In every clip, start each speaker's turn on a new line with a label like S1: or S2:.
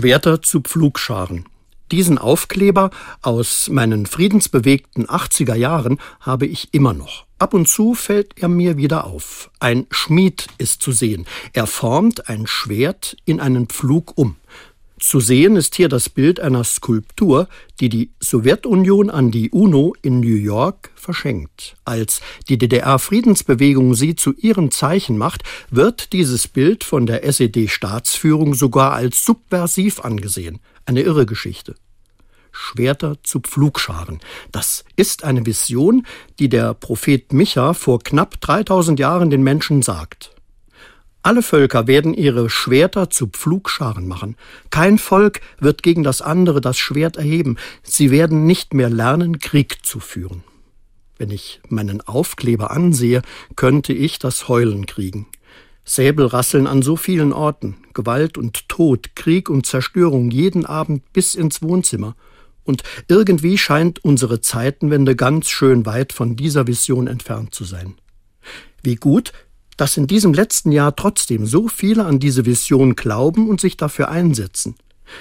S1: Schwerter zu Pflugscharen. Diesen Aufkleber aus meinen friedensbewegten 80er Jahren habe ich immer noch. Ab und zu fällt er mir wieder auf. Ein Schmied ist zu sehen. Er formt ein Schwert in einen Pflug um. Zu sehen ist hier das Bild einer Skulptur, die die Sowjetunion an die UNO in New York verschenkt. Als die DDR-Friedensbewegung sie zu ihrem Zeichen macht, wird dieses Bild von der SED-Staatsführung sogar als subversiv angesehen. Eine irre Geschichte. Schwerter zu Pflugscharen. Das ist eine Vision, die der Prophet Micha vor knapp 3000 Jahren den Menschen sagt. Alle Völker werden ihre Schwerter zu Pflugscharen machen. Kein Volk wird gegen das andere das Schwert erheben. Sie werden nicht mehr lernen, Krieg zu führen. Wenn ich meinen Aufkleber ansehe, könnte ich das Heulen kriegen. Säbel rasseln an so vielen Orten, Gewalt und Tod, Krieg und Zerstörung jeden Abend bis ins Wohnzimmer. Und irgendwie scheint unsere Zeitenwende ganz schön weit von dieser Vision entfernt zu sein. Wie gut, dass in diesem letzten Jahr trotzdem so viele an diese Vision glauben und sich dafür einsetzen.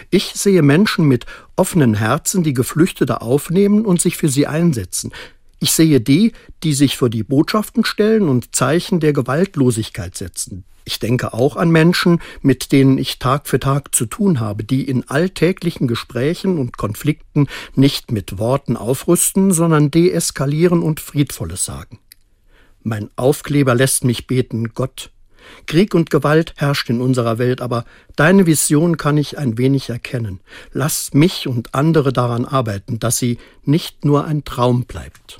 S1: Ich sehe Menschen mit offenen Herzen, die Geflüchtete aufnehmen und sich für sie einsetzen. Ich sehe die, die sich vor die Botschaften stellen und Zeichen der Gewaltlosigkeit setzen. Ich denke auch an Menschen, mit denen ich Tag für Tag zu tun habe, die in alltäglichen Gesprächen und Konflikten nicht mit Worten aufrüsten, sondern deeskalieren und Friedvolles sagen. Mein Aufkleber lässt mich beten, Gott. Krieg und Gewalt herrscht in unserer Welt, aber deine Vision kann ich ein wenig erkennen. Lass mich und andere daran arbeiten, dass sie nicht nur ein Traum bleibt.